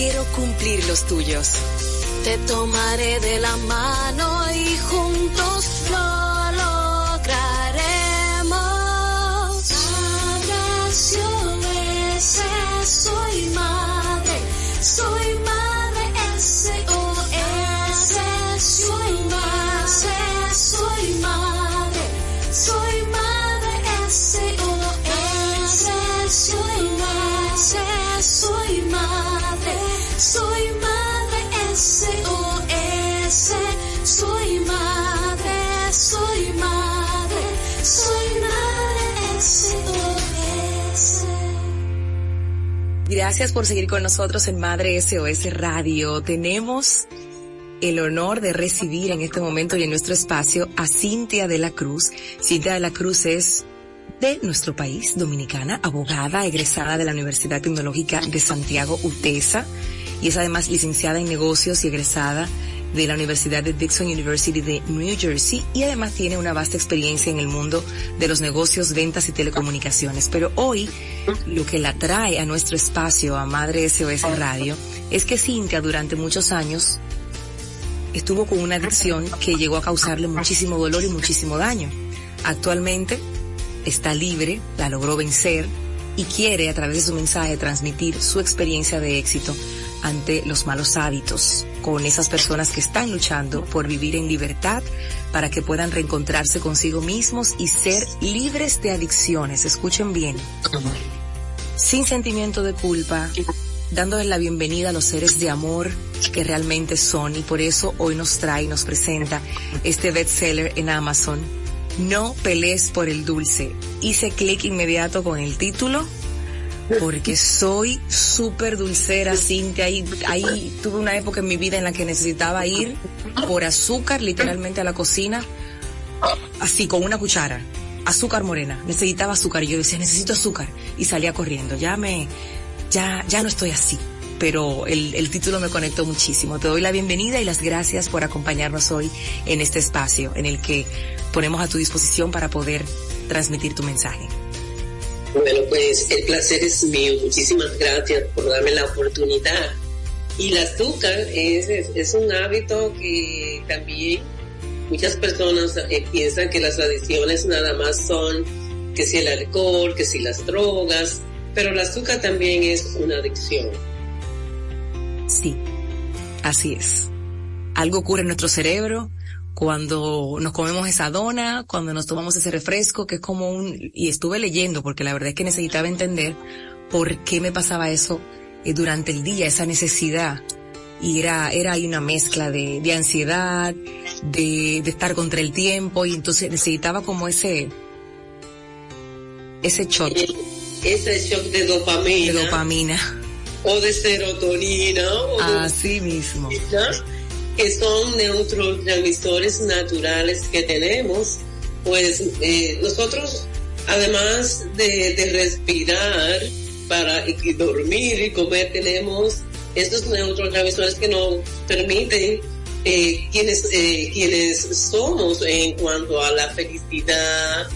quiero cumplir los tuyos. Te tomaré de la mano y juntos Gracias por seguir con nosotros en Madre SOS Radio. Tenemos el honor de recibir en este momento y en nuestro espacio a Cintia de la Cruz. Cintia de la Cruz es de nuestro país, dominicana, abogada, egresada de la Universidad Tecnológica de Santiago, UTESA, y es además licenciada en negocios y egresada de la Universidad de Dixon University de New Jersey y además tiene una vasta experiencia en el mundo de los negocios, ventas y telecomunicaciones. Pero hoy lo que la trae a nuestro espacio, a Madre SOS Radio, es que Cintia durante muchos años estuvo con una adicción que llegó a causarle muchísimo dolor y muchísimo daño. Actualmente está libre, la logró vencer y quiere a través de su mensaje transmitir su experiencia de éxito ante los malos hábitos con esas personas que están luchando por vivir en libertad para que puedan reencontrarse consigo mismos y ser libres de adicciones. Escuchen bien. Sin sentimiento de culpa, dándoles la bienvenida a los seres de amor que realmente son y por eso hoy nos trae y nos presenta este bestseller en Amazon. No pelees por el dulce. Hice clic inmediato con el título porque soy súper dulcera, Cintia. Ahí, ahí tuve una época en mi vida en la que necesitaba ir por azúcar literalmente a la cocina, así con una cuchara, azúcar morena. Necesitaba azúcar y yo decía, necesito azúcar. Y salía corriendo. Ya me, ya, ya no estoy así. Pero el, el título me conectó muchísimo. Te doy la bienvenida y las gracias por acompañarnos hoy en este espacio en el que ponemos a tu disposición para poder transmitir tu mensaje. Bueno, pues el placer es mío. Muchísimas gracias por darme la oportunidad. Y el azúcar es, es, un hábito que también muchas personas eh, piensan que las adicciones nada más son que si el alcohol, que si las drogas, pero el azúcar también es una adicción. Sí, así es. Algo ocurre en nuestro cerebro cuando nos comemos esa dona, cuando nos tomamos ese refresco, que es como un, y estuve leyendo porque la verdad es que necesitaba entender por qué me pasaba eso eh, durante el día, esa necesidad. Y era, era ahí una mezcla de, de ansiedad, de, de estar contra el tiempo, y entonces necesitaba como ese, ese shot. Ese shock de dopamina. De dopamina. O de serotonina. O Así mismo. Que son neurotransmisores naturales que tenemos. Pues eh, nosotros, además de, respirar para dormir y comer, tenemos estos neurotransmisores que nos permiten eh, quienes, eh, quienes somos en cuanto a la felicidad,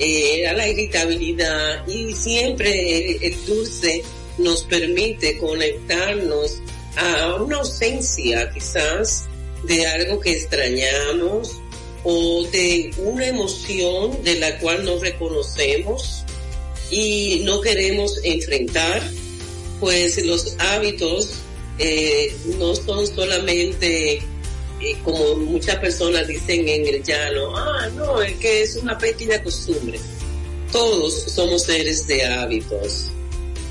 eh, a la irritabilidad y siempre el dulce nos permite conectarnos a una ausencia quizás de algo que extrañamos o de una emoción de la cual no reconocemos y no queremos enfrentar, pues los hábitos eh, no son solamente eh, como muchas personas dicen en el llano, ah, no, es que es una pequeña costumbre. Todos somos seres de hábitos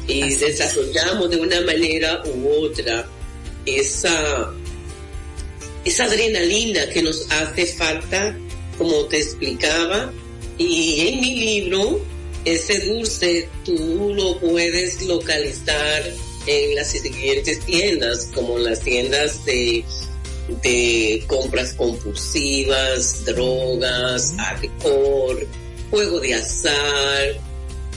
y Así desarrollamos de una manera u otra esa, esa adrenalina que nos hace falta, como te explicaba, y en mi libro, ese dulce tú lo puedes localizar en las siguientes tiendas, como las tiendas de, de compras compulsivas, drogas, alcohol, juego de azar,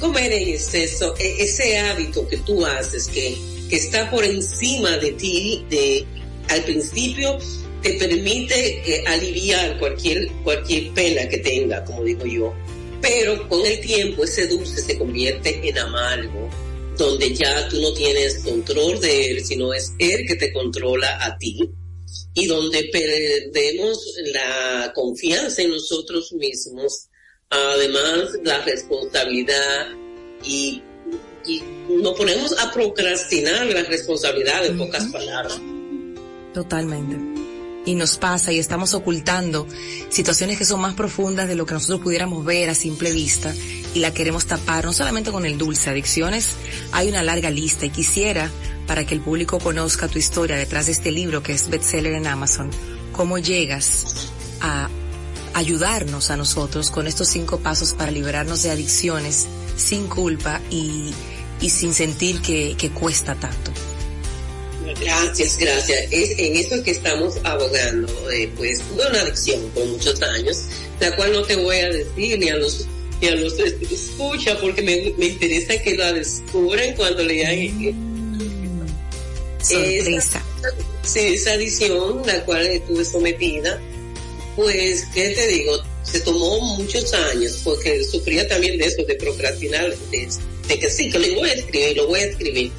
comer en exceso, ese hábito que tú haces que que está por encima de ti, de al principio te permite eh, aliviar cualquier, cualquier pena que tenga, como digo yo. Pero con el tiempo ese dulce se convierte en amargo, donde ya tú no tienes control de él, sino es él que te controla a ti y donde perdemos la confianza en nosotros mismos, además la responsabilidad y, y nos ponemos a procrastinar la responsabilidad en pocas palabras. Totalmente y nos pasa y estamos ocultando situaciones que son más profundas de lo que nosotros pudiéramos ver a simple vista y la queremos tapar, no solamente con el dulce, adicciones, hay una larga lista y quisiera, para que el público conozca tu historia detrás de este libro que es bestseller en Amazon, cómo llegas a ayudarnos a nosotros con estos cinco pasos para liberarnos de adicciones sin culpa y, y sin sentir que, que cuesta tanto. Gracias, gracias. Es en eso que estamos abogando. Eh, pues tuve una adicción por muchos años, la cual no te voy a decir ni a los ni a los escucha porque me, me interesa que la descubran cuando lean. Sorpresa. sí, esa adicción, la cual estuve sometida, pues, ¿qué te digo? Se tomó muchos años porque sufría también de eso, de procrastinar, de, de que sí, que lo voy a escribir, lo voy a escribir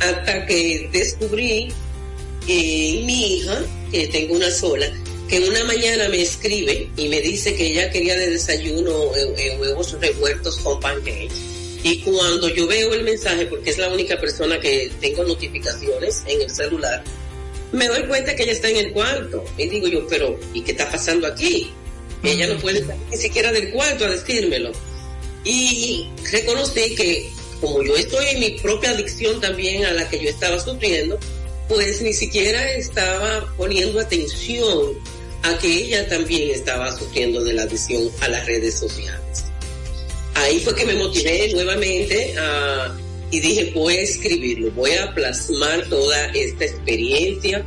hasta que descubrí que mi hija, que tengo una sola, que una mañana me escribe y me dice que ella quería de desayuno eh, eh, huevos revueltos con pancakes. Y cuando yo veo el mensaje, porque es la única persona que tengo notificaciones en el celular, me doy cuenta que ella está en el cuarto. Y digo yo, pero ¿y qué está pasando aquí? Ella no puede salir ni siquiera del cuarto a decírmelo. Y reconocí que como yo estoy en mi propia adicción también a la que yo estaba sufriendo, pues ni siquiera estaba poniendo atención a que ella también estaba sufriendo de la adicción a las redes sociales. Ahí fue que me motivé nuevamente y dije, voy a escribirlo, voy a plasmar toda esta experiencia.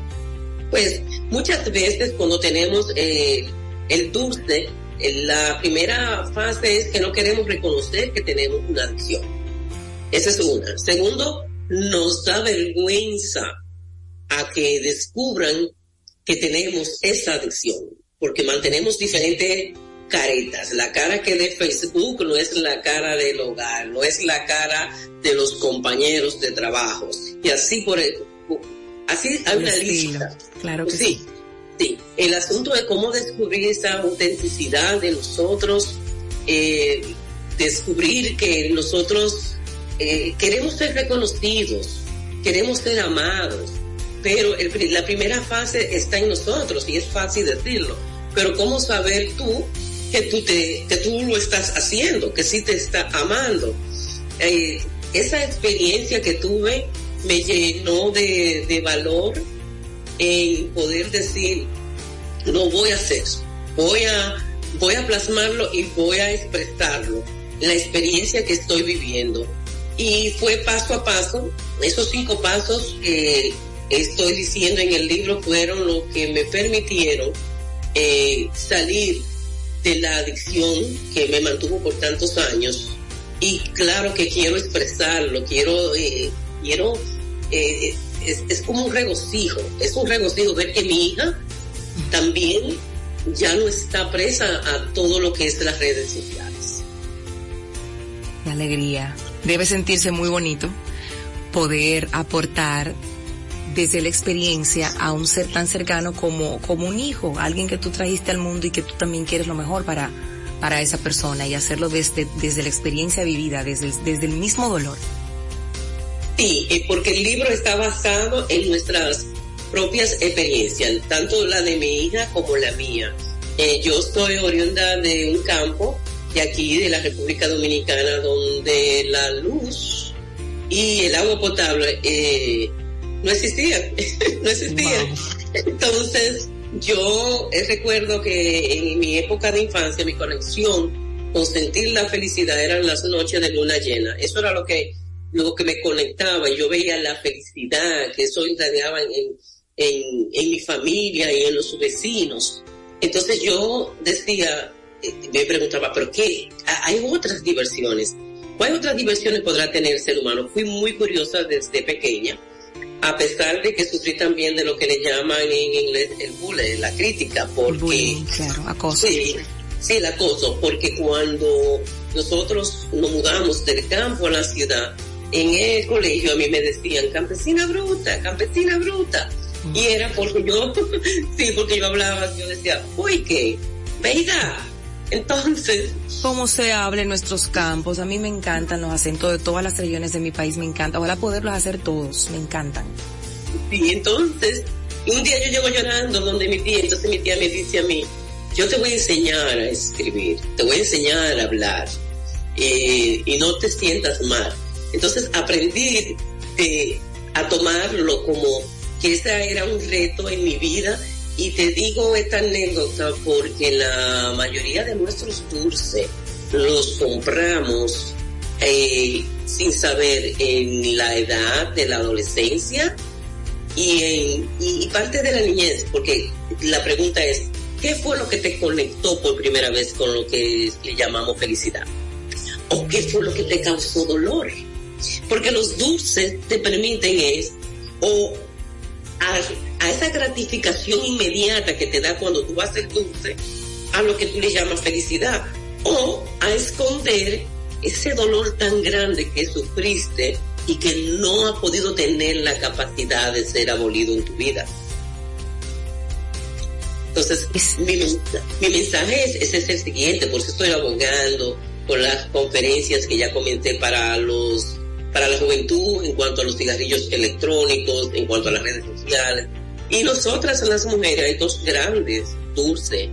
Pues muchas veces cuando tenemos eh, el dulce, la primera fase es que no queremos reconocer que tenemos una adicción esa es una. Segundo, nos da vergüenza a que descubran que tenemos esa adicción, porque mantenemos diferentes caretas. La cara que de Facebook no es la cara del hogar, no es la cara de los compañeros de trabajo. Y así por el, así hay una lista. Claro que sí. Sí, el asunto de cómo descubrir esa autenticidad de nosotros, eh, descubrir que nosotros eh, queremos ser reconocidos, queremos ser amados, pero la primera fase está en nosotros y es fácil decirlo. Pero ¿cómo saber tú que tú, te, que tú lo estás haciendo, que sí te está amando? Eh, esa experiencia que tuve me llenó de, de valor en poder decir, lo voy a hacer, voy a, voy a plasmarlo y voy a expresarlo, la experiencia que estoy viviendo y fue paso a paso. Esos cinco pasos que estoy diciendo en el libro fueron lo que me permitieron eh, salir de la adicción que me mantuvo por tantos años. Y claro que quiero expresarlo, quiero, eh, quiero, eh, es, es como un regocijo, es un regocijo ver que mi hija también ya no está presa a todo lo que es las redes sociales. Qué alegría, debe sentirse muy bonito poder aportar desde la experiencia a un ser tan cercano como, como un hijo, alguien que tú trajiste al mundo y que tú también quieres lo mejor para, para esa persona y hacerlo desde, desde la experiencia vivida, desde, desde el mismo dolor. Sí, eh, porque el libro está basado en nuestras propias experiencias, tanto la de mi hija como la mía. Eh, yo soy oriunda de un campo de aquí, de la República Dominicana, donde la luz y el agua potable eh, no existían, no existían. Entonces, yo eh, recuerdo que en mi época de infancia, mi conexión con sentir la felicidad eran las noches de luna llena. Eso era lo que, lo que me conectaba. Yo veía la felicidad que eso irradiaba en, en, en mi familia y en los vecinos. Entonces yo decía, me preguntaba, ¿pero qué? Hay otras diversiones. ¿Cuáles otras diversiones podrá tener el ser humano? Fui muy curiosa desde pequeña a pesar de que sufrí también de lo que le llaman en inglés el bullying, la crítica, porque... claro, acoso. Sí, sí, el acoso, porque cuando nosotros nos mudamos del campo a la ciudad, en el colegio a mí me decían campesina bruta, campesina bruta. Y era porque yo, sí, porque yo hablaba, yo decía, uy, ¿qué? Veida. Entonces. Cómo se habla en nuestros campos. A mí me encantan los acentos de todas las regiones de mi país, me encanta. Ojalá poderlos hacer todos, me encantan. Sí, entonces, un día yo llego llorando donde mi tía, entonces mi tía me dice a mí, yo te voy a enseñar a escribir, te voy a enseñar a hablar, eh, y no te sientas mal. Entonces aprendí eh, a tomarlo como que ese era un reto en mi vida y te digo esta anécdota porque la mayoría de nuestros dulces los compramos eh, sin saber en la edad de la adolescencia y, en, y parte de la niñez, porque la pregunta es, ¿qué fue lo que te conectó por primera vez con lo que le llamamos felicidad? ¿O qué fue lo que te causó dolor? Porque los dulces te permiten es, o a, esa gratificación inmediata que te da cuando tú haces dulce, a lo que tú le llamas felicidad, o a esconder ese dolor tan grande que sufriste y que no ha podido tener la capacidad de ser abolido en tu vida. Entonces, mi, mi mensaje es, es, el siguiente, por eso estoy abogando por las conferencias que ya comenté para los para la juventud en cuanto a los cigarrillos electrónicos, en cuanto a las redes sociales. Y nosotras las mujeres hay dos grandes, Dulce,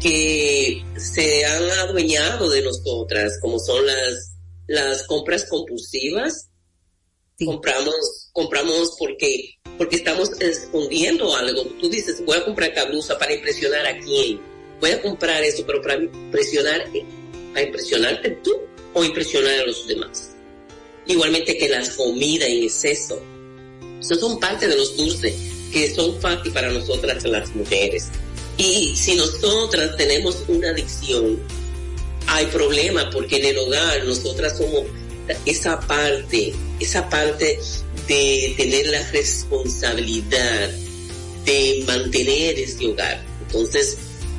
que se han adueñado de nosotras, como son las, las compras compulsivas. Compramos, compramos porque, porque estamos escondiendo algo. Tú dices, voy a comprar esta blusa para impresionar a quién. Voy a comprar eso, pero para impresionar, para impresionarte tú o impresionar a los demás igualmente que las comidas en exceso. Esos son parte de los dulces que son fáciles para nosotras las mujeres. Y si nosotras tenemos una adicción, hay problema porque en el hogar nosotras somos esa parte, esa parte de tener la responsabilidad de mantener ese hogar. Entonces,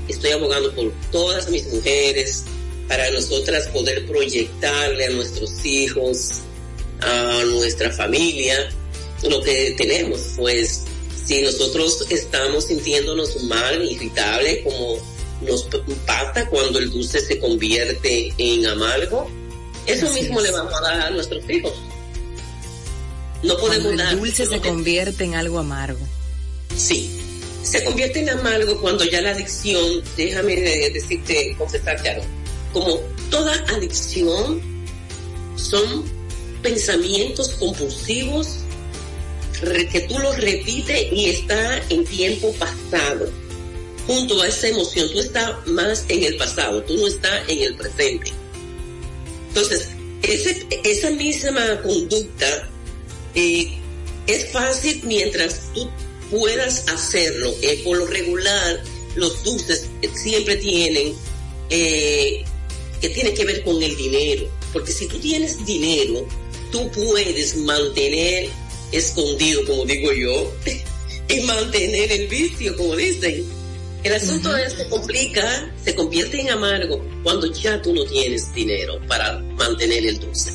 estoy abogando por todas mis mujeres para nosotras poder proyectarle a nuestros hijos a nuestra familia lo que tenemos. Pues si nosotros estamos sintiéndonos mal, irritable, como nos pasa cuando el dulce se convierte en amargo, eso mismo le vamos a dar a nuestros hijos. No podemos dar. El dulce se convierte en algo amargo. Sí, se convierte en amargo cuando ya la adicción, déjame decirte, confesarte algo, como toda adicción son pensamientos compulsivos que tú los repites y está en tiempo pasado. Junto a esa emoción, tú estás más en el pasado, tú no estás en el presente. Entonces, esa misma conducta eh, es fácil mientras tú puedas hacerlo. Eh, por lo regular, los dulces siempre tienen eh, que tiene que ver con el dinero. Porque si tú tienes dinero, tú puedes mantener escondido, como digo yo, y mantener el vicio, como dicen. El asunto se complica, se convierte en amargo cuando ya tú no tienes dinero para mantener el dulce.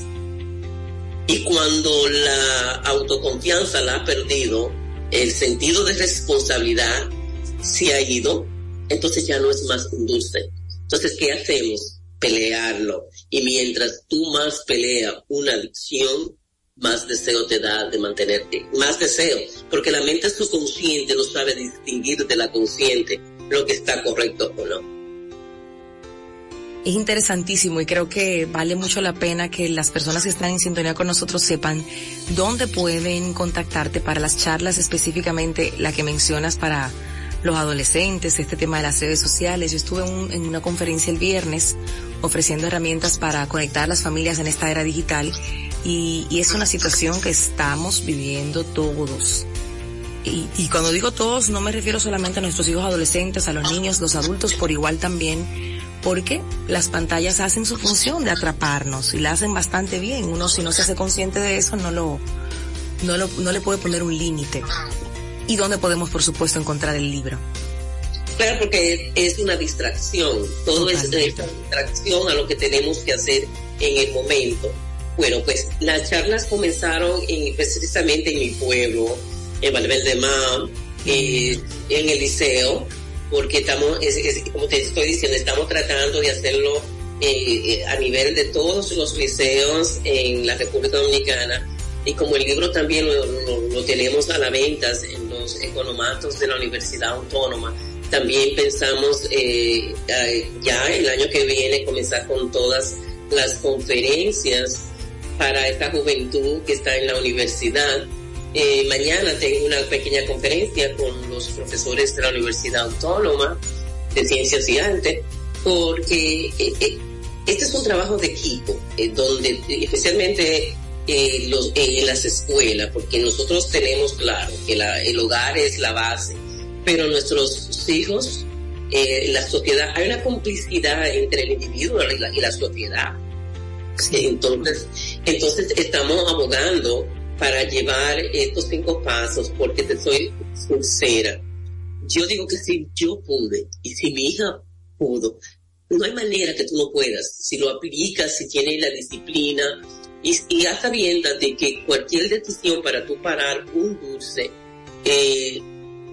Y cuando la autoconfianza la ha perdido, el sentido de responsabilidad se ha ido, entonces ya no es más un dulce. Entonces, ¿qué hacemos? pelearlo. Y mientras tú más peleas una adicción, más deseo te da de mantenerte, más deseo, porque la mente subconsciente no sabe distinguir de la consciente lo que está correcto o no. Es interesantísimo y creo que vale mucho la pena que las personas que están en sintonía con nosotros sepan dónde pueden contactarte para las charlas específicamente, la que mencionas para los adolescentes, este tema de las redes sociales. Yo estuve en una conferencia el viernes ofreciendo herramientas para conectar a las familias en esta era digital y, es una situación que estamos viviendo todos. Y, y, cuando digo todos, no me refiero solamente a nuestros hijos adolescentes, a los niños, los adultos por igual también, porque las pantallas hacen su función de atraparnos y la hacen bastante bien. Uno si no se hace consciente de eso no lo, no, no le puede poner un límite. ¿Y dónde podemos, por supuesto, encontrar el libro? Claro, porque es una distracción. Todo es una distracción a lo que tenemos que hacer en el momento. Bueno, pues las charlas comenzaron precisamente en mi pueblo, en Valverde Mar, eh, en el liceo, porque estamos, como te estoy diciendo, estamos tratando de hacerlo eh, eh, a nivel de todos los liceos en la República Dominicana. Y como el libro también lo, tenemos a la venta en los economatos de la Universidad Autónoma, también pensamos ya el año que viene comenzar con todas las conferencias para esta juventud que está en la universidad. Eh, mañana tengo una pequeña conferencia con los profesores de la Universidad Autónoma de Ciencias y Arte, porque eh, eh, este es un trabajo de equipo, donde especialmente los, en las escuelas, porque nosotros tenemos claro que el hogar es la base, pero nuestros hijos, la sociedad, hay una complicidad entre el individuo y la sociedad entonces, entonces estamos abogando para llevar estos cinco pasos porque te soy sincera. Yo digo que si yo pude y si mi hija pudo, no hay manera que tú no puedas. Si lo aplicas, si tienes la disciplina y, y hasta de que cualquier decisión para tú parar un dulce, eh,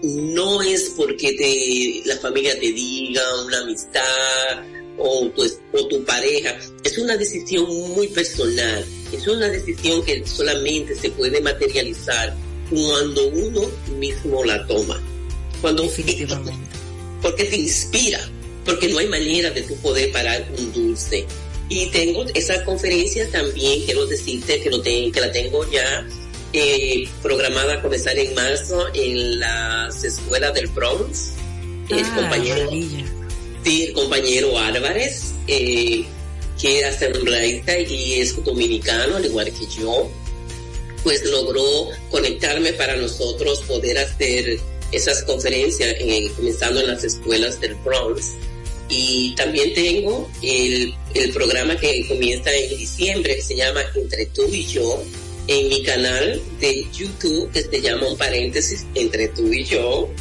no es porque te, la familia te diga, una amistad, o tu, o tu pareja. Es una decisión muy personal. Es una decisión que solamente se puede materializar cuando uno mismo la toma. Cuando, Definitivamente. Porque te inspira. Porque no hay manera de tu poder parar un dulce. Y tengo esa conferencia también, quiero decirte que, lo que la tengo ya eh, programada a comenzar en marzo en las escuelas del Bronx. Ah, compañero, Sí, el compañero Álvarez, eh, que es asambleísta y es dominicano, al igual que yo, pues logró conectarme para nosotros poder hacer esas conferencias comenzando en las escuelas del Bronx. Y también tengo el, el programa que comienza en diciembre, que se llama Entre tú y yo, en mi canal de YouTube, que se llama un paréntesis, Entre tú y yo.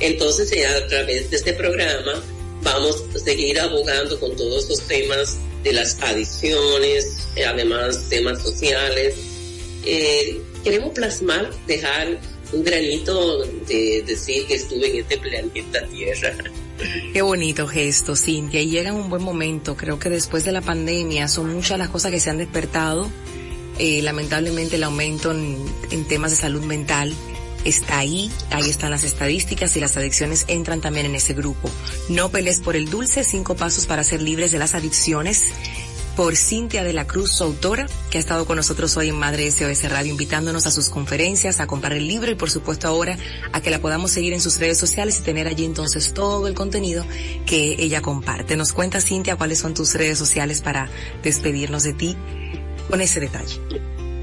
Entonces, a través de este programa, vamos a seguir abogando con todos estos temas de las adicciones, además temas sociales. Eh, queremos plasmar, dejar un granito de decir que estuve en este planeta Tierra. Qué bonito gesto, Cintia. Y llega un buen momento. Creo que después de la pandemia son muchas las cosas que se han despertado. Eh, lamentablemente el aumento en temas de salud mental está ahí, ahí están las estadísticas y las adicciones entran también en ese grupo. No pelees por el dulce, cinco pasos para ser libres de las adicciones por Cintia de la Cruz, su autora, que ha estado con nosotros hoy en Madre SOS Radio, invitándonos a sus conferencias, a comprar el libro y por supuesto ahora a que la podamos seguir en sus redes sociales y tener allí entonces todo el contenido que ella comparte. Nos cuenta Cintia cuáles son tus redes sociales para despedirnos de ti con ese detalle.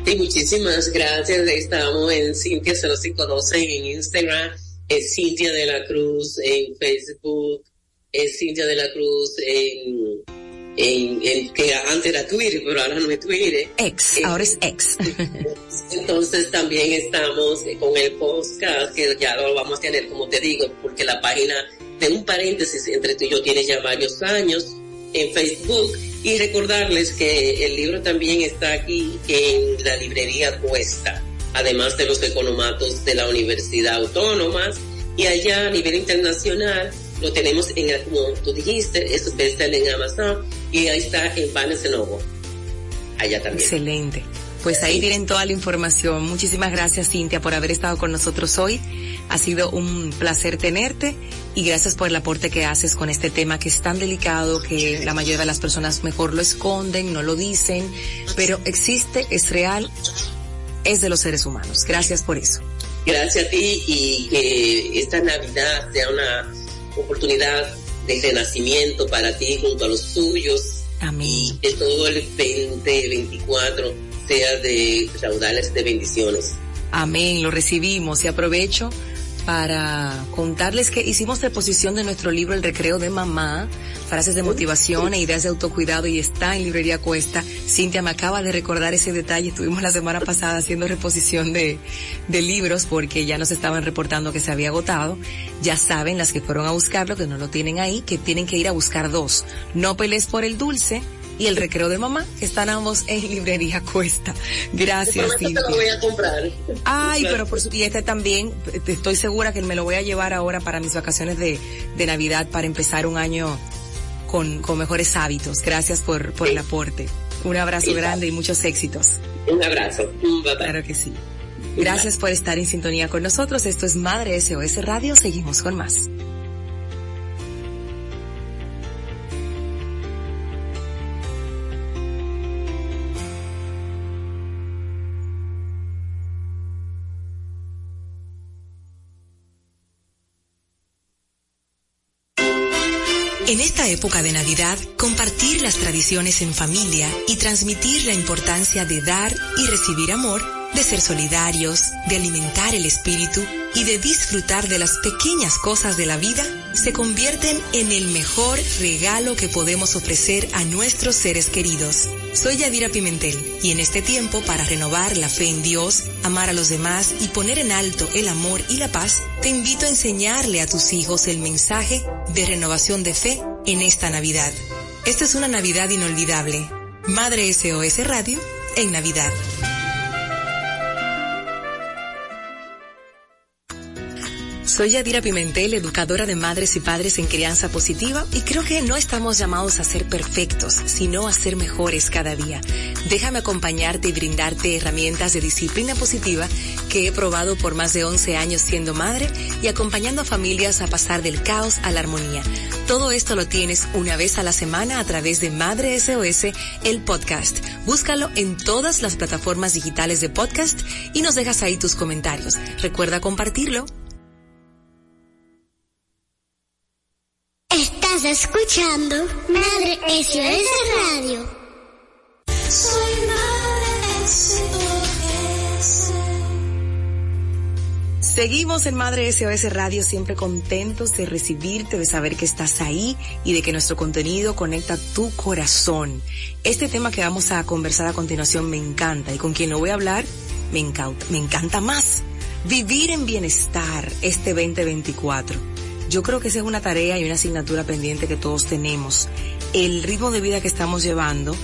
Sí, muchísimas gracias. Estamos en Cintia, se los conocen en Instagram, es Cintia de la Cruz en Facebook, es Cintia de la Cruz en, en, que antes era Twitter, pero ahora no es Twitter. Ex, eh, ahora es ex. Entonces también estamos con el podcast, que ya lo vamos a tener, como te digo, porque la página de un paréntesis entre tú y yo tiene ya varios años en Facebook y recordarles que el libro también está aquí en la librería Cuesta, además de los economatos de la Universidad Autónoma. Y allá a nivel internacional lo tenemos en, como tú dijiste, es en Amazon y ahí está en Barnes Noble. Allá también. Excelente. Pues ahí tienen toda la información. Muchísimas gracias Cintia por haber estado con nosotros hoy. Ha sido un placer tenerte y gracias por el aporte que haces con este tema que es tan delicado que la mayoría de las personas mejor lo esconden, no lo dicen, pero existe, es real, es de los seres humanos. Gracias por eso. Gracias a ti y que esta Navidad sea una oportunidad de renacimiento para ti junto a los tuyos. Amén. Y que todo el 2024 sea de raudales de bendiciones. Amén, lo recibimos y aprovecho para contarles que hicimos deposición de nuestro libro El Recreo de Mamá frases de motivación e ideas de autocuidado y está en Librería Cuesta. Cintia me acaba de recordar ese detalle. Estuvimos la semana pasada haciendo reposición de, de libros porque ya nos estaban reportando que se había agotado. Ya saben las que fueron a buscarlo, que no lo tienen ahí, que tienen que ir a buscar dos. No pelees por el dulce, y el recreo de mamá, que están ambos en librería Cuesta. Gracias, Cintia. Te lo voy a comprar. Ay, pero por su, y este también, estoy segura que me lo voy a llevar ahora para mis vacaciones de, de Navidad para empezar un año con, con mejores hábitos. Gracias por, por el aporte. Un abrazo grande y muchos éxitos. Un abrazo. Claro que sí. Gracias por estar en sintonía con nosotros. Esto es Madre SOS Radio. Seguimos con más. En esta época de Navidad, compartir las tradiciones en familia y transmitir la importancia de dar y recibir amor, de ser solidarios, de alimentar el espíritu y de disfrutar de las pequeñas cosas de la vida, se convierten en el mejor regalo que podemos ofrecer a nuestros seres queridos. Soy Yadira Pimentel y en este tiempo para renovar la fe en Dios, amar a los demás y poner en alto el amor y la paz, te invito a enseñarle a tus hijos el mensaje de renovación de fe en esta Navidad. Esta es una Navidad inolvidable. Madre SOS Radio en Navidad. Soy Yadira Pimentel, educadora de madres y padres en crianza positiva y creo que no estamos llamados a ser perfectos, sino a ser mejores cada día. Déjame acompañarte y brindarte herramientas de disciplina positiva que he probado por más de 11 años siendo madre y acompañando a familias a pasar del caos a la armonía. Todo esto lo tienes una vez a la semana a través de Madre SOS, el podcast. Búscalo en todas las plataformas digitales de podcast y nos dejas ahí tus comentarios. Recuerda compartirlo. Estás escuchando Madre SOS Radio. Soy Madre SOS. Seguimos en Madre SOS Radio siempre contentos de recibirte, de saber que estás ahí y de que nuestro contenido conecta tu corazón. Este tema que vamos a conversar a continuación me encanta y con quien lo voy a hablar me encanta, me encanta más. Vivir en bienestar este 2024 yo creo que esa es una tarea y una asignatura pendiente que todos tenemos. El ritmo de vida que estamos llevando,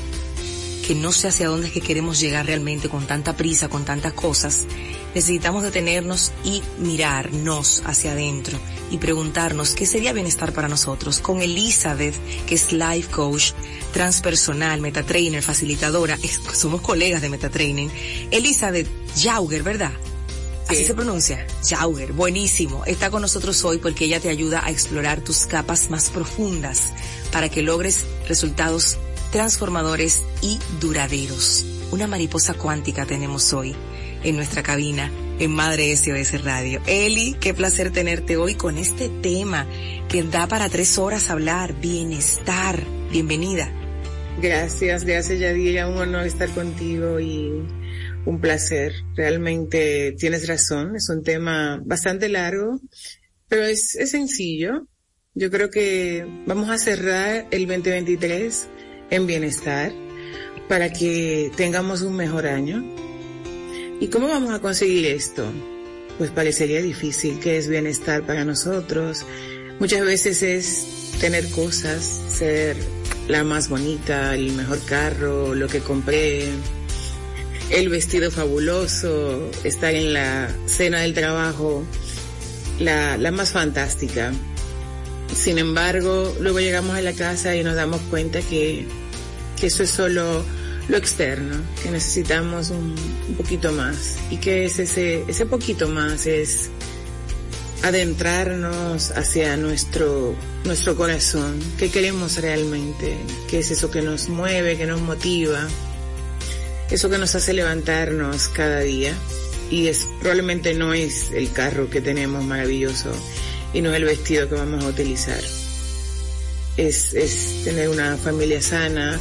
que no sé hacia dónde es que queremos llegar realmente con tanta prisa, con tantas cosas, necesitamos detenernos y mirarnos hacia adentro y preguntarnos qué sería bienestar para nosotros. Con Elizabeth, que es life coach, transpersonal, metatrainer, facilitadora, somos colegas de metatraining. Elizabeth Jauger, ¿verdad? Así se pronuncia. Jauger, buenísimo. Está con nosotros hoy porque ella te ayuda a explorar tus capas más profundas para que logres resultados transformadores y duraderos. Una mariposa cuántica tenemos hoy en nuestra cabina en Madre SOS Radio. Eli, qué placer tenerte hoy con este tema que da para tres horas hablar, bienestar. Bienvenida. Gracias, gracias Yadira, un honor estar contigo y un placer. Realmente tienes razón, es un tema bastante largo, pero es, sencillo. Yo creo que vamos a cerrar el 2023 en bienestar para que tengamos un mejor año. ¿Y cómo vamos a conseguir esto? Pues parecería difícil, que es bienestar para nosotros. Muchas veces es tener cosas, ser la más bonita, el mejor carro, lo que compré, el vestido fabuloso, estar en la cena del trabajo, la, la más fantástica. Sin embargo, luego llegamos a la casa y nos damos cuenta que, que eso es solo lo externo, que necesitamos un, poquito más. Y que es ese, ese poquito más es adentrarnos hacia nuestro, nuestro corazón, qué queremos realmente, qué es eso que nos mueve, que nos motiva, eso que nos hace levantarnos cada día y es probablemente no es el carro que tenemos maravilloso y no es el vestido que vamos a utilizar. Es, es tener una familia sana,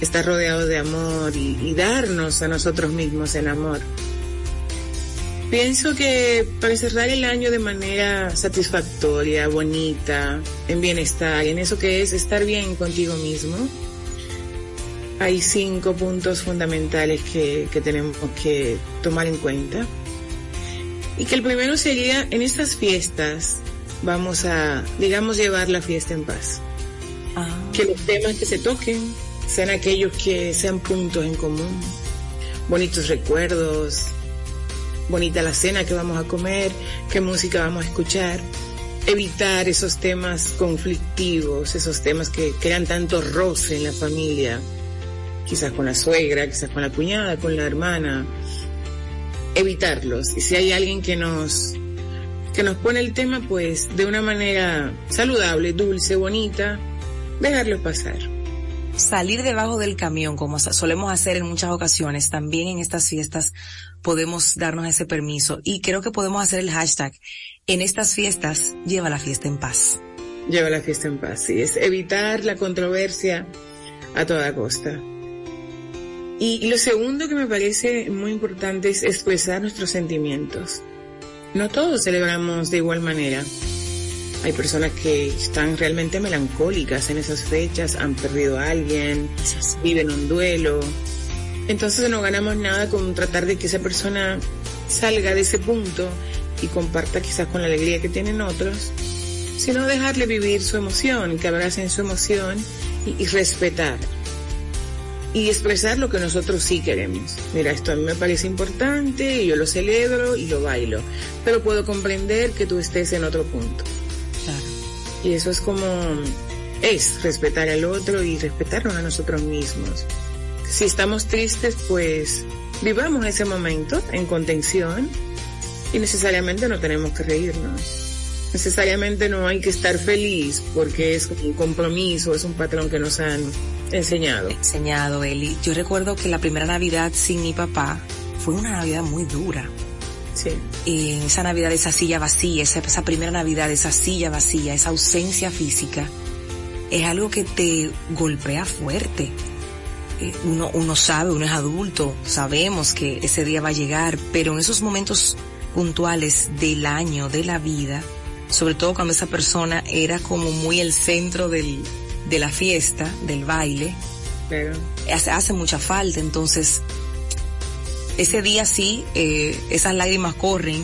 estar rodeado de amor y, darnos a nosotros mismos en amor. Pienso que para cerrar el año de manera satisfactoria, bonita, en bienestar, en eso que es estar bien contigo mismo, hay cinco puntos fundamentales que, que tenemos que tomar en cuenta. Y que el primero sería, en estas fiestas, vamos a, digamos, llevar la fiesta en paz. Ah. Que los temas que se toquen sean aquellos que sean puntos en común, bonitos recuerdos, bonita la cena que vamos a comer, qué música vamos a escuchar, evitar esos temas conflictivos, esos temas que crean tanto roce en la familia, quizás con la suegra, quizás con la cuñada, con la hermana, evitarlos. Y si hay alguien que nos que nos pone el tema, pues de una manera saludable, dulce, bonita, dejarlo pasar. Salir debajo del camión, como solemos hacer en muchas ocasiones, también en estas fiestas podemos darnos ese permiso. Y creo que podemos hacer el hashtag, en estas fiestas, lleva la fiesta en paz. Lleva la fiesta en paz, sí, es evitar la controversia a toda costa. Y, lo segundo que me parece muy importante es expresar nuestros sentimientos. No todos celebramos de igual manera. Hay personas que están realmente melancólicas en esas fechas, han perdido a alguien, viven un duelo. Entonces no ganamos nada con tratar de que esa persona salga de ese punto y comparta quizás con la alegría que tienen otros, sino dejarle vivir su emoción, que abracen su emoción y, y respetar y expresar lo que nosotros sí queremos. Mira, esto a mí me parece importante, y yo lo celebro y lo bailo, pero puedo comprender que tú estés en otro punto. Claro. Y eso es como, es respetar al otro y respetarnos a nosotros mismos. Si estamos tristes, pues vivamos ese momento en contención y necesariamente no tenemos que reírnos. Necesariamente no hay que estar feliz porque es un compromiso, es un patrón que nos han enseñado. Enseñado, Eli. Yo recuerdo que la primera Navidad sin mi papá fue una Navidad muy dura. Sí. Y en esa Navidad, esa silla vacía, esa, esa primera Navidad, esa silla vacía, esa ausencia física, es algo que te golpea fuerte. Eh, Uno, uno sabe, uno es adulto, sabemos que ese día va a llegar, pero en esos momentos puntuales del año, de la vida, sobre todo cuando esa persona era como muy el centro del, de la fiesta, del baile, Pero, hace, hace mucha falta. Entonces, ese día sí, eh, esas lágrimas corren.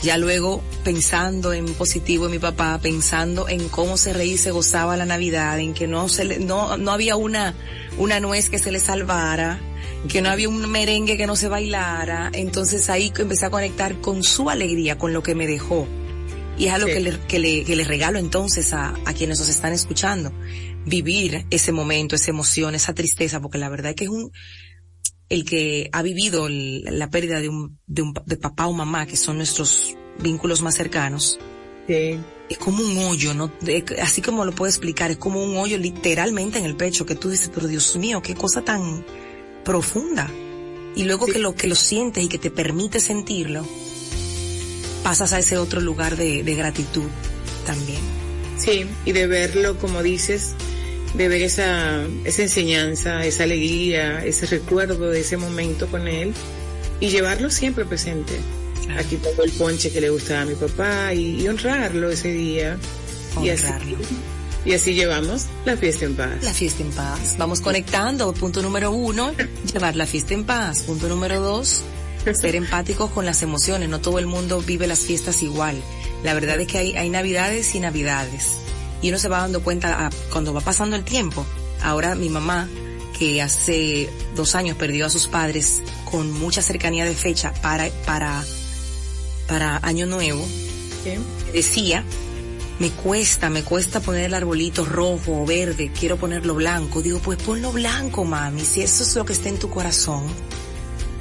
Ya luego pensando en positivo en mi papá, pensando en cómo se reía y se gozaba la Navidad, en que no se le, no, no había una, una nuez que se le salvara, que no había un merengue que no se bailara. Entonces ahí empecé a conectar con su alegría, con lo que me dejó. Y es algo Sí. que, le, que, le, que le regalo entonces a, a quienes nos están escuchando. Vivir ese momento, esa emoción, esa tristeza, porque la verdad es que es un, el que ha vivido el- la pérdida de un, de un, de papá o mamá, que son nuestros vínculos más cercanos, sí, es como un hoyo, ¿no? Así como lo puedo explicar, es como un hoyo literalmente en el pecho, que tú dices, pero Dios mío, qué cosa tan profunda. Y luego Sí. que lo, que lo sientes y que te permite sentirlo, pasas a ese otro lugar de, de gratitud también. sí, y de verlo, como dices, de ver esa, esa enseñanza, esa alegría, ese recuerdo de ese momento con él y llevarlo siempre presente. Aquí pongo el ponche que le gustaba a mi papá y, y honrarlo ese día. Y así, Honrarlo. y así llevamos la fiesta en paz. La fiesta en paz. Vamos conectando. Punto número uno, llevar la fiesta en paz. Punto número dos, ser empáticos con las emociones. No todo el mundo vive las fiestas igual. La verdad es que hay, hay navidades y navidades. Y uno se va dando cuenta a- cuando va pasando el tiempo. Ahora mi mamá, que hace dos años perdió a sus padres con mucha cercanía de fecha para, para, para Año Nuevo, Sí. decía, me cuesta, me cuesta poner el arbolito rojo o verde, quiero ponerlo blanco. Digo, pues ponlo blanco, mami, si eso es lo que está en tu corazón.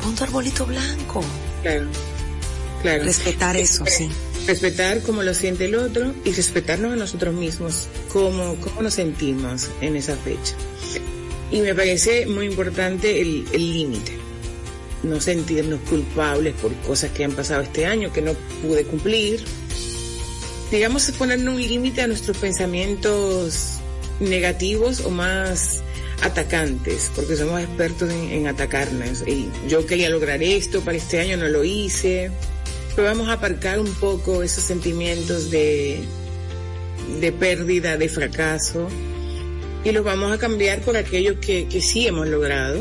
Pon tu arbolito blanco. Claro, claro. Respetar eso, sí. Respetar cómo lo siente el otro y respetarnos a nosotros mismos, cómo, cómo nos sentimos en esa fecha. Y me parece muy importante el límite. No sentirnos culpables por cosas que han pasado este año que no pude cumplir. Digamos, ponerle un límite a nuestros pensamientos negativos o más atacantes, porque somos expertos en, atacarnos. Y yo quería lograr esto, para este año no lo hice. Pero vamos a aparcar un poco esos sentimientos de, de pérdida, de fracaso, y los vamos a cambiar por aquello que, que sí hemos logrado.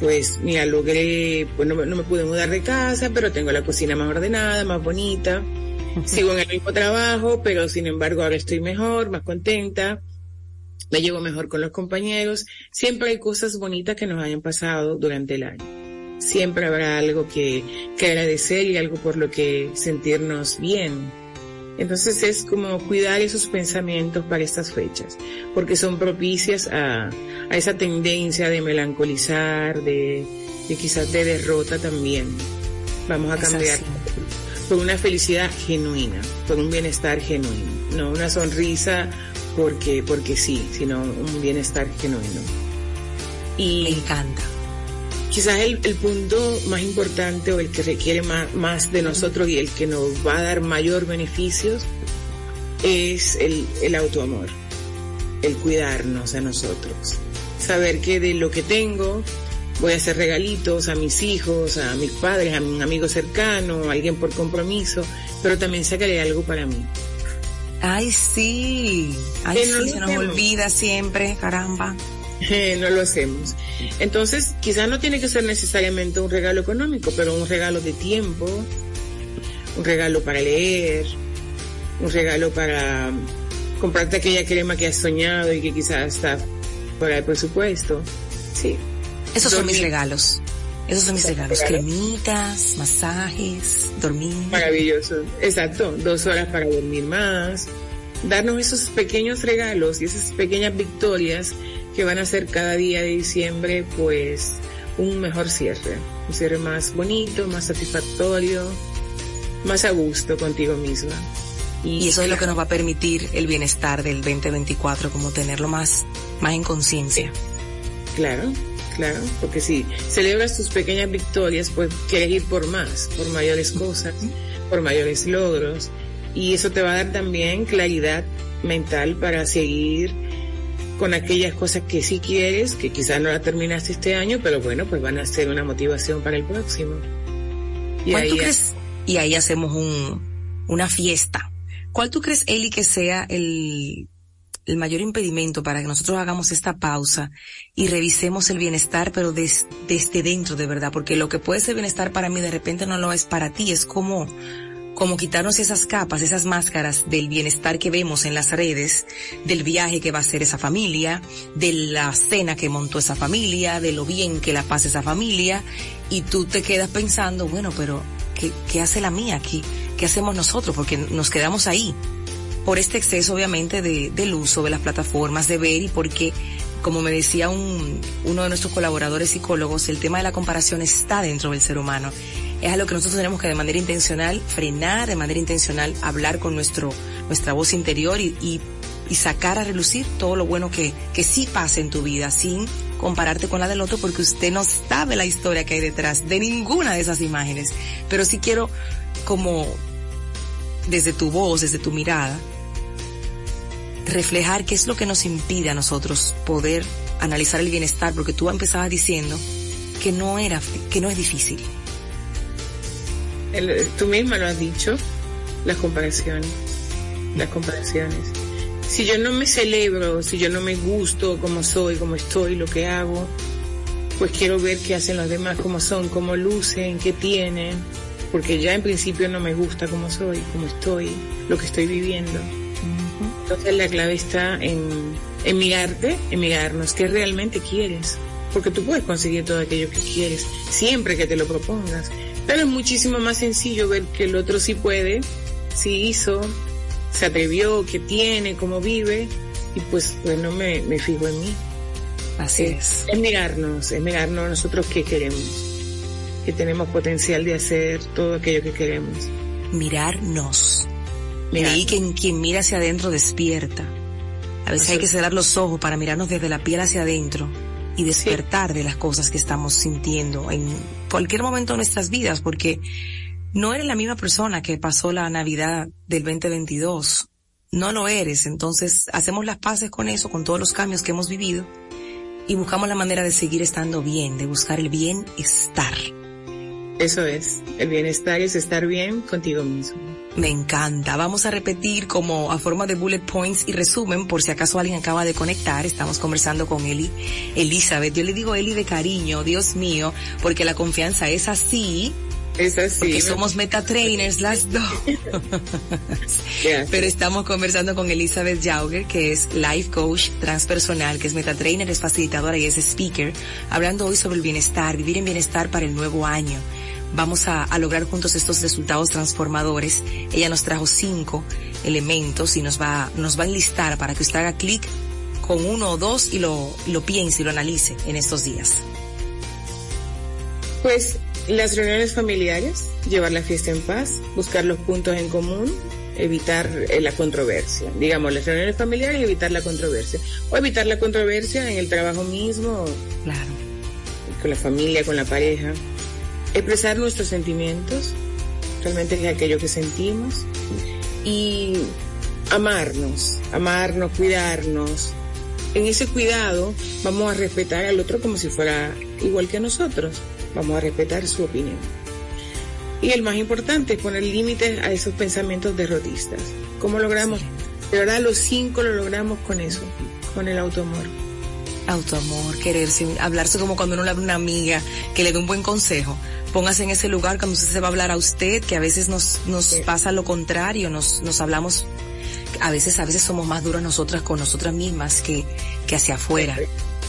Pues mira, logré, pues no, no me pude mudar de casa, pero tengo la cocina más ordenada, más bonita. Sigo en el mismo trabajo, pero sin embargo ahora estoy mejor, más contenta me llevo mejor con los compañeros. Siempre hay cosas bonitas que nos hayan pasado durante el año. Siempre habrá algo que, que agradecer y algo por lo que sentirnos bien. Entonces es como cuidar esos pensamientos para estas fechas, porque son propicias a, a esa tendencia de melancolizar, de, de quizás de derrota también. Vamos a cambiar por una felicidad genuina, por un bienestar genuino, no una sonrisa porque, porque sí, sino un bienestar genuino. Y Me encanta. Quizás el, el, punto más importante o el que requiere más, más, de nosotros y el que nos va a dar mayor beneficios es el, el autoamor, el cuidarnos a nosotros. Saber que de lo que tengo voy a hacer regalitos a mis hijos, a mis padres, a un amigo cercano, a alguien por compromiso, pero también sacaré algo para mí. Ay, sí. Ay, sí, se nos olvida siempre, caramba. no lo hacemos. Entonces, quizás no tiene que ser necesariamente un regalo económico, pero un regalo de tiempo, un regalo para leer, un regalo para comprarte aquella crema que has soñado y que quizás está fuera de presupuesto. Sí. Esos son mis regalos. Esos son mis regalos. Cremitas, masajes, dormir. Maravilloso. Exacto. Dos horas para dormir más. Darnos esos pequeños regalos y esas pequeñas victorias que van a hacer cada día de diciembre, pues, un mejor cierre. Un cierre más bonito, más satisfactorio, más a gusto contigo misma. Y, eso es lo que nos va a permitir el bienestar del 2024, como tenerlo más, más en conciencia. Claro, Claro, porque si celebras tus pequeñas victorias, pues quieres ir por más, por mayores cosas, por mayores logros. Y eso te va a dar también claridad mental para seguir con aquellas cosas que sí quieres, que quizás no la terminaste este año, pero bueno, pues van a ser una motivación para el próximo. Y ahí, crees? Y ahí hacemos un, una fiesta. ¿Cuál tú crees, Eli, que sea el, el mayor impedimento para que nosotros hagamos esta pausa y revisemos el bienestar, pero desde dentro de verdad, porque lo que puede ser bienestar para mí de repente no lo es para ti, es como, como quitarnos esas capas, esas máscaras del bienestar que vemos en las redes, del viaje que va a hacer esa familia, de la cena que montó esa familia, de lo bien que la pasa esa familia, y tú te quedas pensando, bueno, pero ¿qué, qué hace la mía aquí? ¿Qué hacemos nosotros? Porque nos quedamos ahí por este exceso obviamente de, del uso de las plataformas, de ver y porque, como me decía un, uno de nuestros colaboradores psicólogos, el tema de la comparación está dentro del ser humano. Es algo que nosotros tenemos que de manera intencional frenar, de manera intencional hablar con nuestro, nuestra voz interior y, y, y sacar a relucir todo lo bueno que, que sí pasa en tu vida sin compararte con la del otro porque usted no sabe la historia que hay detrás de ninguna de esas imágenes. Pero sí quiero como desde tu voz, desde tu mirada, reflejar qué es lo que nos impide a nosotros poder analizar el bienestar, porque tú empezabas diciendo que no era, que no es difícil. Tú misma lo has dicho, las comparaciones, las comparaciones. Si yo no me celebro, si yo no me gusto como soy, como estoy, lo que hago, pues quiero ver qué hacen los demás, cómo son, cómo lucen, qué tienen, porque ya en principio no me gusta como soy, como estoy, lo que estoy viviendo. Entonces la clave está en, en mirarte, en mirarnos qué realmente quieres. Porque tú puedes conseguir todo aquello que quieres, siempre que te lo propongas. Pero es muchísimo más sencillo ver que el otro sí puede, sí hizo, se atrevió, que tiene, cómo vive, y pues, pues no me, me fijo en mí. Así es. Es mirarnos, es mirarnos nosotros qué queremos, que tenemos potencial de hacer todo aquello que queremos. Mirarnos. Leí que quien mira hacia adentro despierta. A veces hay que cerrar los ojos para mirarnos desde la piel hacia adentro y despertar de las cosas que estamos sintiendo en cualquier momento de nuestras vidas, porque no eres la misma persona que pasó la Navidad del 2022 no lo eres. Entonces hacemos las paces con eso, con todos los cambios que hemos vivido y buscamos la manera de seguir estando bien, de buscar el bienestar. Eso es, el bienestar es estar bien contigo mismo. Me encanta. Vamos a repetir como a forma de bullet points y resumen por si acaso alguien acaba de conectar. Estamos conversando con Eli, Elizabeth. Yo le digo Eli de cariño, Dios mío, porque la confianza es así es así. Porque somos meta trainers las dos. Pero estamos conversando con Elizabeth Jauger, que es life coach transpersonal, que es meta trainer, es facilitadora y es speaker, hablando hoy sobre el bienestar, vivir en bienestar para el nuevo año. Vamos a, a lograr juntos estos resultados transformadores. Ella nos trajo cinco elementos y nos va, nos va a enlistar para que usted haga clic con uno o dos y lo, lo piense y lo analice en estos días. Pues las reuniones familiares, llevar la fiesta en paz, buscar los puntos en común, evitar eh, la controversia. Digamos, las reuniones familiares, evitar la controversia. O evitar la controversia en el trabajo mismo. Claro. Con la familia, con la pareja. Expresar nuestros sentimientos, realmente es aquello que sentimos. Y amarnos, amarnos, cuidarnos. En ese cuidado vamos a respetar al otro como si fuera igual que nosotros vamos a respetar su opinión. Y el más importante es poner límites a esos pensamientos derrotistas. ¿Cómo logramos? De verdad, los cinco lo logramos con eso, con el autoamor. Autoamor, quererse, hablarse como cuando uno le habla a una amiga que le dé un buen consejo. Póngase en ese lugar cuando usted se va a hablar a usted, que a veces nos, nos pasa lo contrario, nos, nos hablamos, a veces, a veces somos más duras nosotras con nosotras mismas que, que hacia afuera.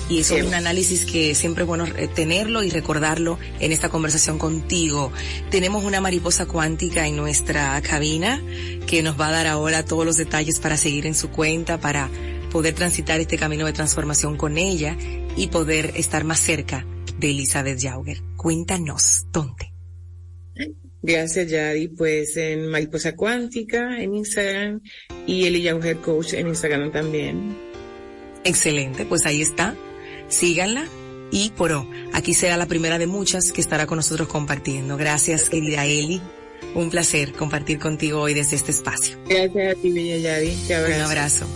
Y eso es un análisis que siempre es bueno eh, tenerlo y recordarlo en esta conversación contigo. Tenemos una mariposa cuántica en nuestra cabina que nos va a dar ahora todos los detalles para seguir en su cuenta, para poder transitar este camino de transformación con ella y poder estar más cerca de Elizabeth Jauger. Cuéntanos, ¿dónde? Gracias, Yadi. Pues en Mariposa Cuántica, en Instagram, y Eli Jauger Coach en Instagram también. Excelente, pues ahí está síganla y por aquí será la primera de muchas que estará con nosotros compartiendo. Gracias, querida Eli. Un placer compartir contigo hoy desde este espacio. Gracias a ti, Bella Yadi. Un abrazo.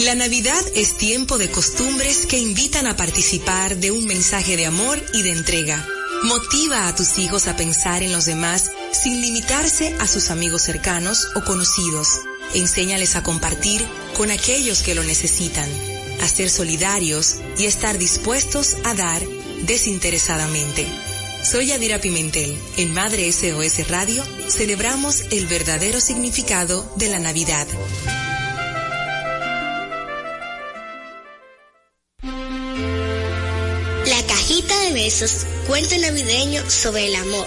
La Navidad es tiempo de costumbres que invitan a participar de un mensaje de amor y de entrega. Motiva a tus hijos a pensar en los demás sin limitarse a sus amigos cercanos o conocidos. Enséñales a compartir con aquellos que lo necesitan, a ser solidarios y estar dispuestos a dar desinteresadamente. Soy Adira Pimentel. En Madre SOS Radio celebramos el verdadero significado de la Navidad. Besos, cuento navideño sobre el amor.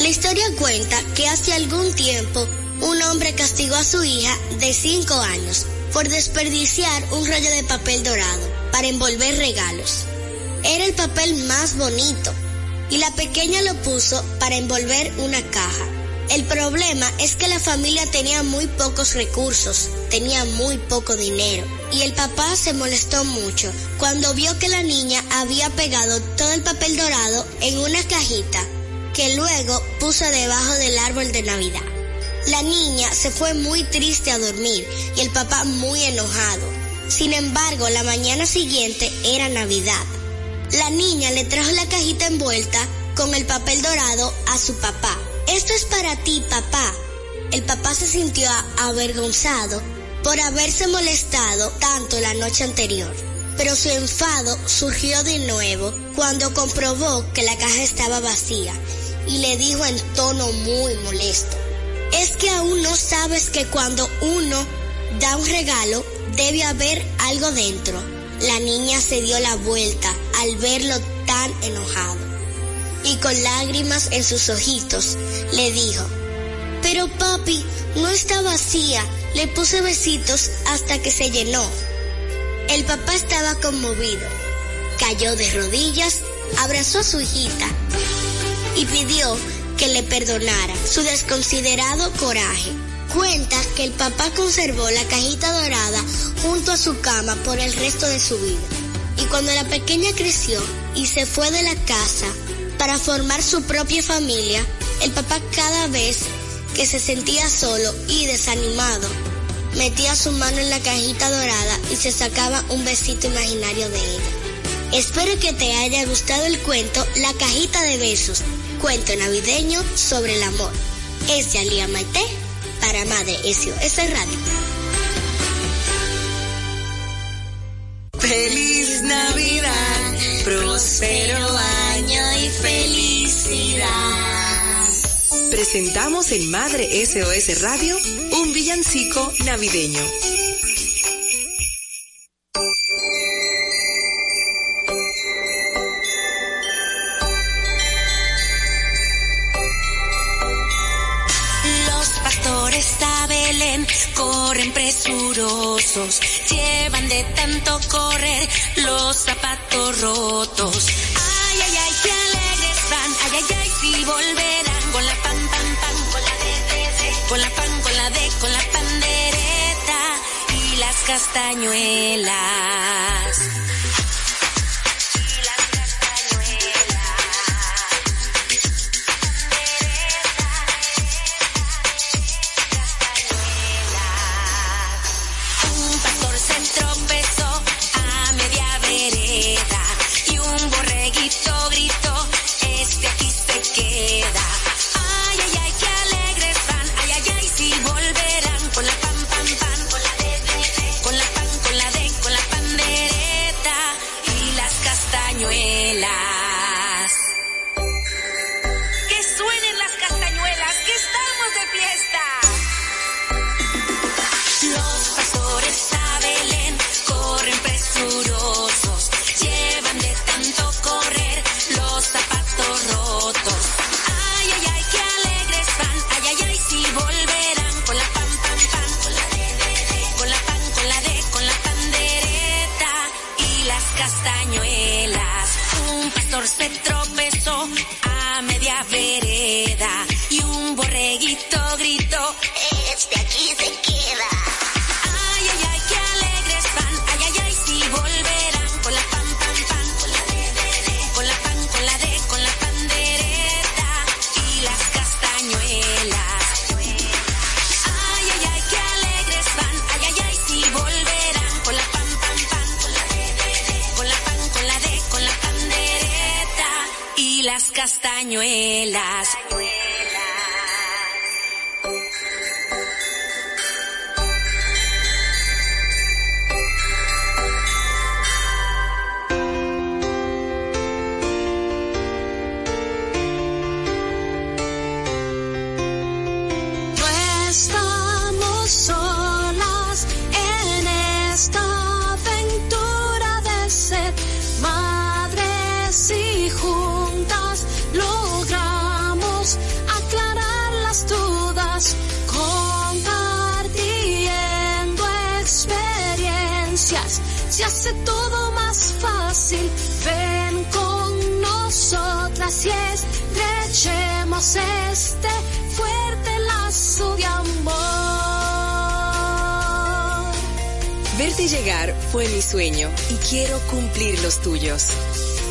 La historia cuenta que hace algún tiempo un hombre castigó a su hija de 5 años por desperdiciar un rollo de papel dorado para envolver regalos. Era el papel más bonito y la pequeña lo puso para envolver una caja. El problema es que la familia tenía muy pocos recursos, tenía muy poco dinero y el papá se molestó mucho cuando vio que la niña había pegado todo el papel dorado en una cajita que luego puso debajo del árbol de Navidad. La niña se fue muy triste a dormir y el papá muy enojado. Sin embargo, la mañana siguiente era Navidad. La niña le trajo la cajita envuelta con el papel dorado a su papá. Esto es para ti, papá. El papá se sintió avergonzado por haberse molestado tanto la noche anterior. Pero su enfado surgió de nuevo cuando comprobó que la caja estaba vacía y le dijo en tono muy molesto, es que aún no sabes que cuando uno da un regalo debe haber algo dentro. La niña se dio la vuelta al verlo tan enojado y con lágrimas en sus ojitos le dijo, pero papi, no está vacía, le puse besitos hasta que se llenó. El papá estaba conmovido, cayó de rodillas, abrazó a su hijita y pidió que le perdonara su desconsiderado coraje. Cuenta que el papá conservó la cajita dorada junto a su cama por el resto de su vida. Y cuando la pequeña creció y se fue de la casa para formar su propia familia, El papá cada vez que se sentía solo y desanimado, metía su mano en la cajita dorada y se sacaba un besito imaginario de ella. Espero que te haya gustado el cuento La cajita de besos, cuento navideño sobre el amor. Es Yalia Maite para Madre SOS Radio. Feliz Navidad, próspero felicidad. Presentamos en Madre SOS Radio un villancico navideño. Volverán con la pan, pan, pan, con la de, con la pan, con la de, con la pandereta. Y las castañuelas. castañuelas.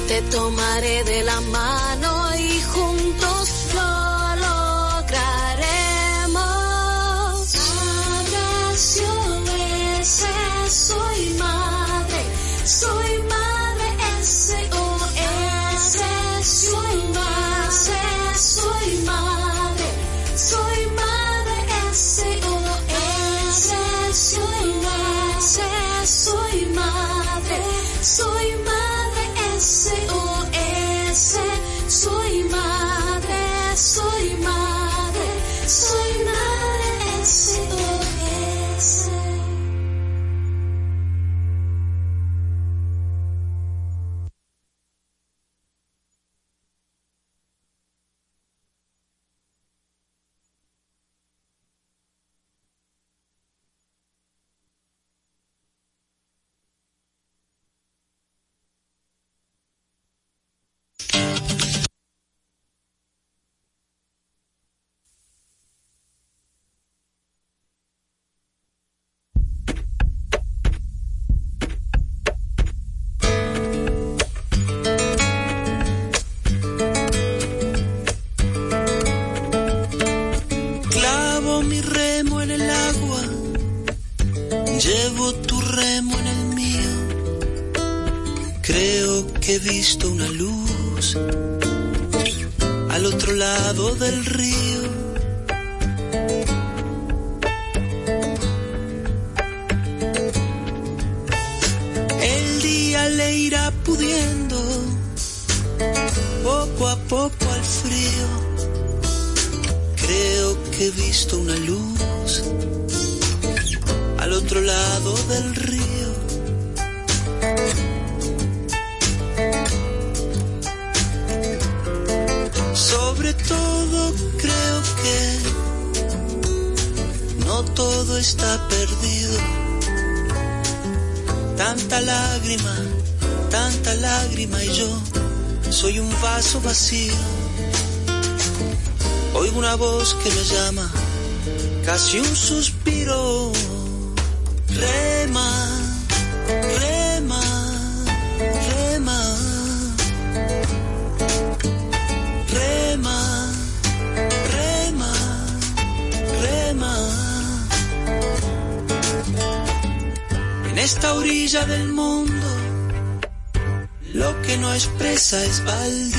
Te tomaré de la mano y juntos que me llama, casi un suspiro. Rema, rema, rema. Rema, rema, rema. En esta orilla del mundo, lo que no expresa es baldío.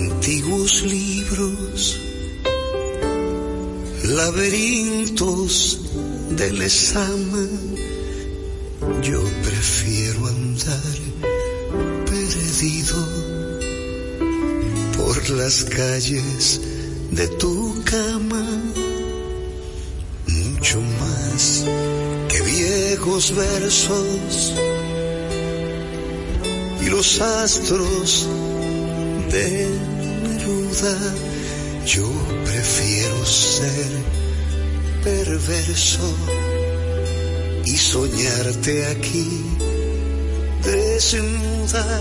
Antiguos libros, laberintos del Esama. Yo prefiero andar perdido por las calles de tu cama, mucho más que viejos versos y los astros de Neruda. Yo prefiero ser perverso y soñarte aquí desnuda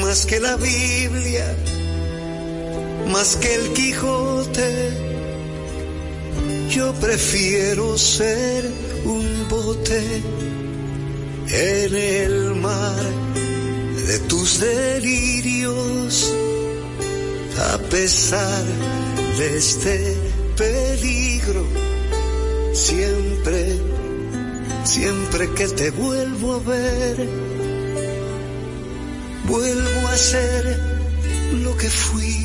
más que la Biblia, más que el Quijote. Yo prefiero ser un bote en el mar de tus delirios, pesar de este peligro, siempre, siempre que te vuelvo a ver, vuelvo a ser lo que fui.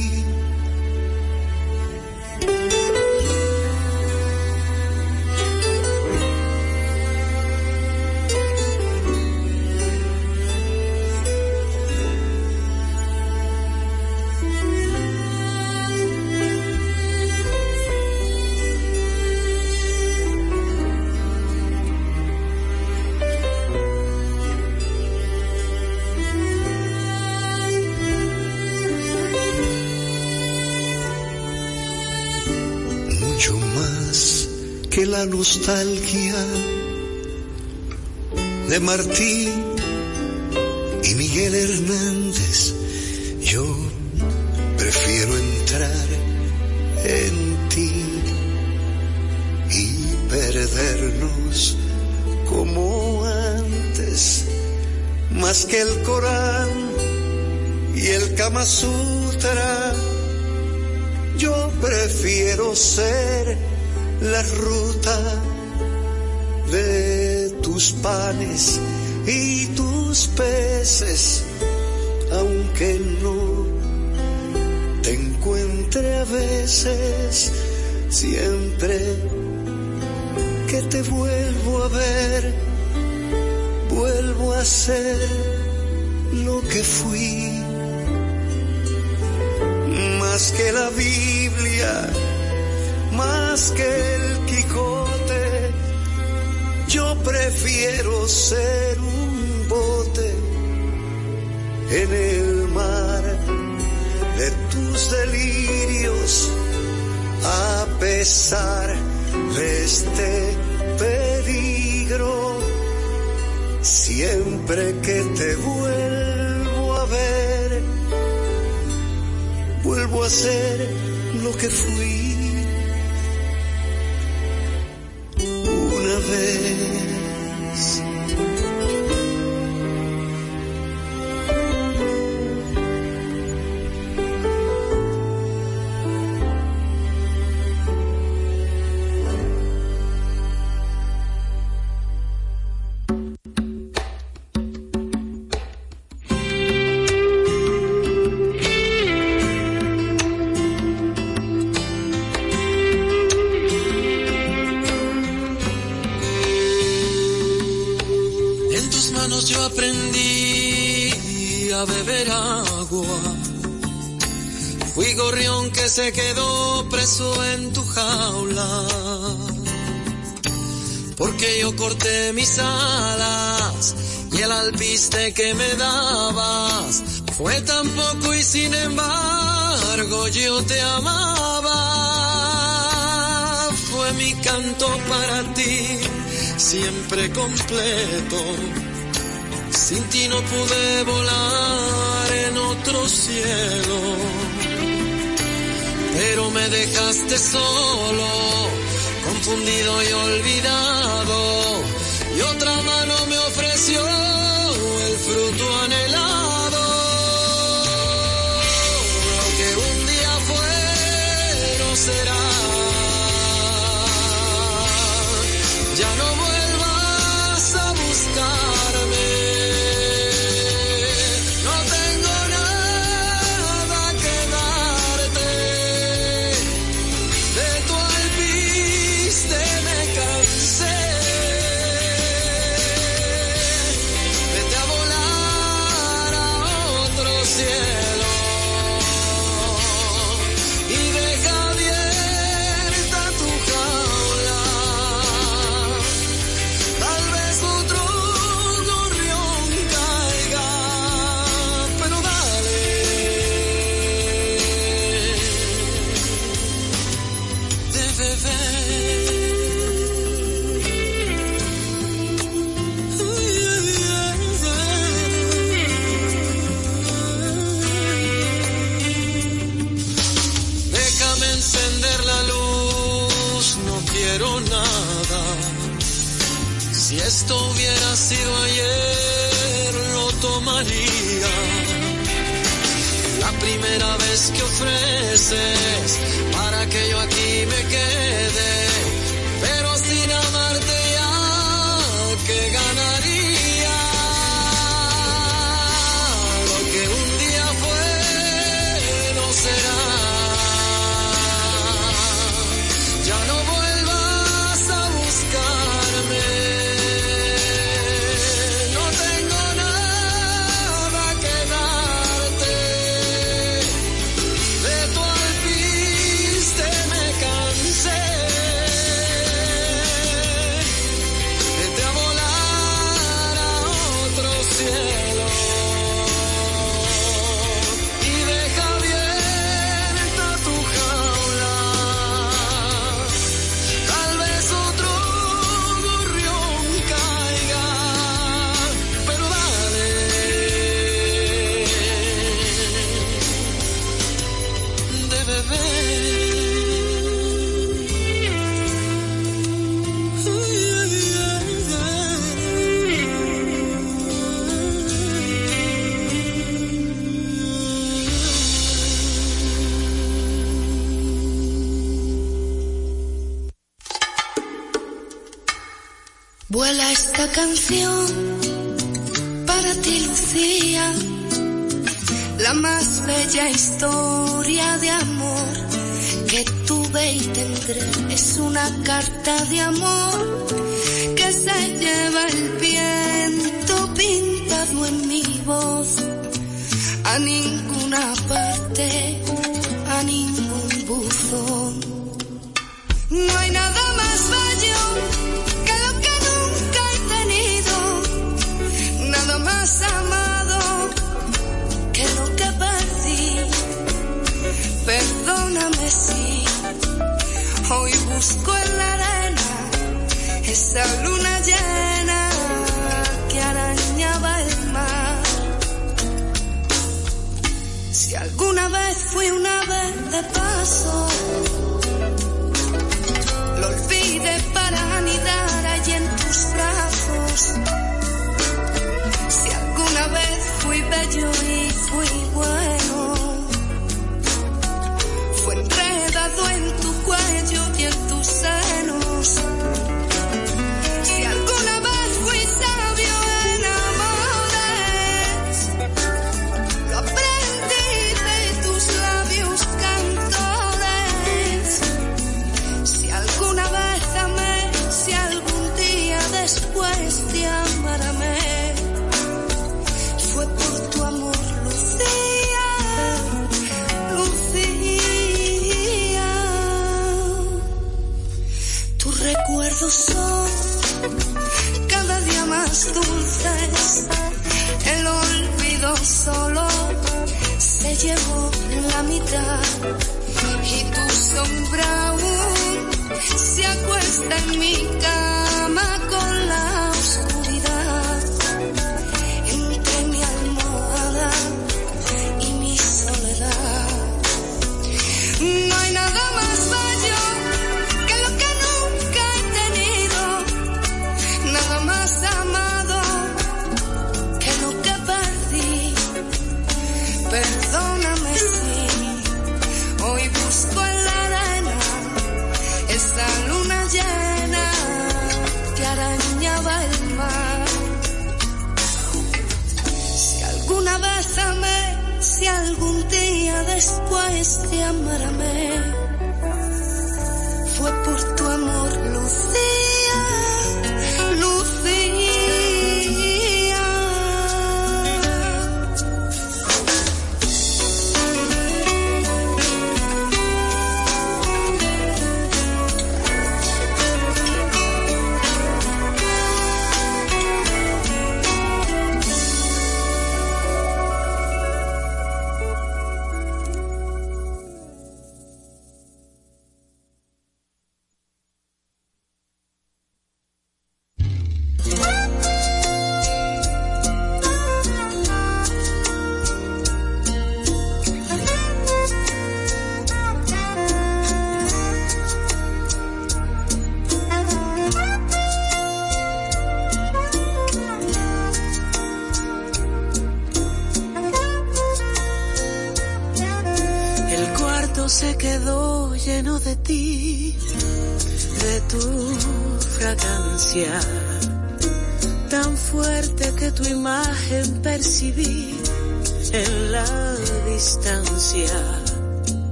La nostalgia de Martín y Miguel Hernández. Yo prefiero entrar en ti y perdernos como antes, más que el Corán y el Kama Sutra. Yo prefiero ser la ruta de tus panes y tus peces, aunque no te encuentre a veces, siempre que te vuelvo a ver, vuelvo a ser lo que fui, más que la Biblia, más que el Quijote, yo prefiero ser un bote en el mar de tus delirios, a pesar de este peligro, siempre que te vuelvo a ver, vuelvo a ser lo que fui se quedó preso en tu jaula. Porque yo corté mis alas y el alpiste que me dabas fue tan poco y sin embargo yo te amaba. Fue mi canto para ti, siempre completo. Sin ti no pude volar en otro cielo, pero me dejaste solo, confundido y olvidado, y otra mano me ofreció el fruto anhelado. Lo que un día fue no será. Esto hubiera sido ayer, lo tomaría. La primera vez que ofreces para que yo aquí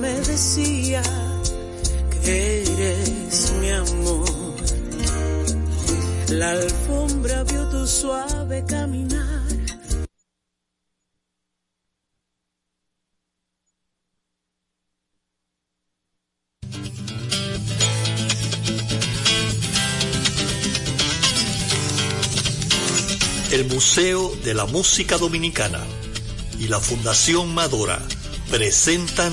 me decía que eres mi amor. La alfombra vio tu suave caminar. El Museo de la Música Dominicana y la Fundación Madora presentan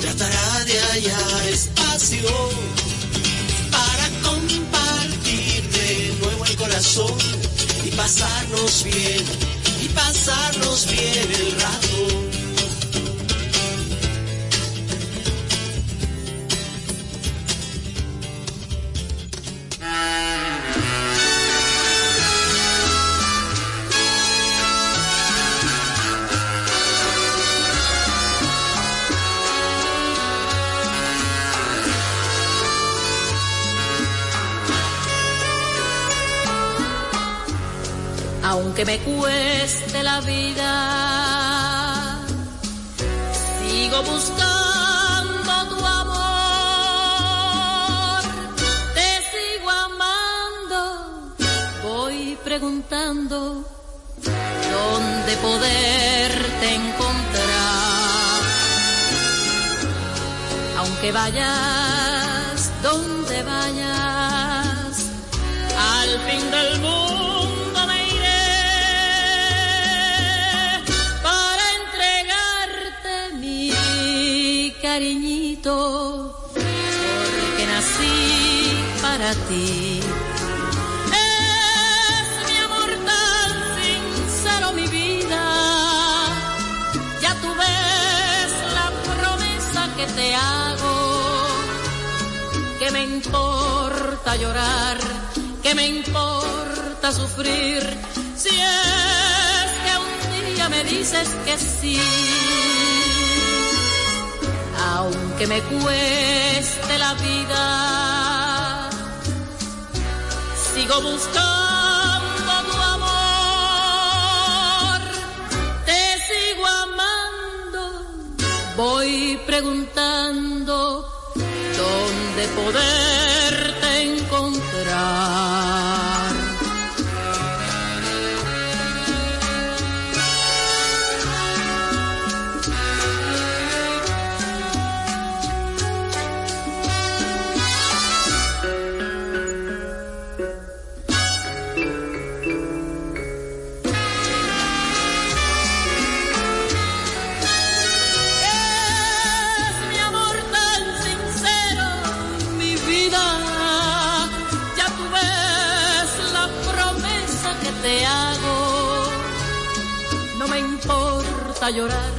tratará de hallar espacio para compartir de nuevo el corazón y pasarnos bien, y pasarnos bien el rato. Aunque me cueste la vida, sigo buscando tu amor, te sigo amando, voy preguntando dónde poderte encontrar, aunque vayas cariñito, porque nací para ti. Es mi amor tan sincero, mi vida. Ya tú ves la promesa que te hago, que me importa llorar, que me importa sufrir, si es que un día me dices que sí. Aunque me cueste la vida, sigo buscando tu amor, te sigo amando, voy preguntando dónde poderte encontrar. Importa llorar,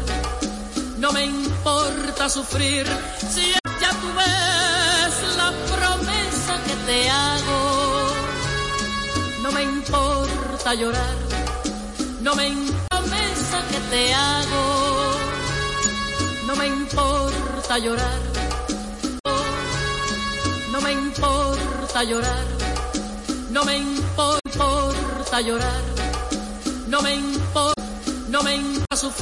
no me importa sufrir. Si ya tú ves la promesa que te hago. No me importa llorar, no me importa promesa que te hago. No me importa llorar. No me importa llorar. No me importa llorar. No me importa, no me importa sufrir.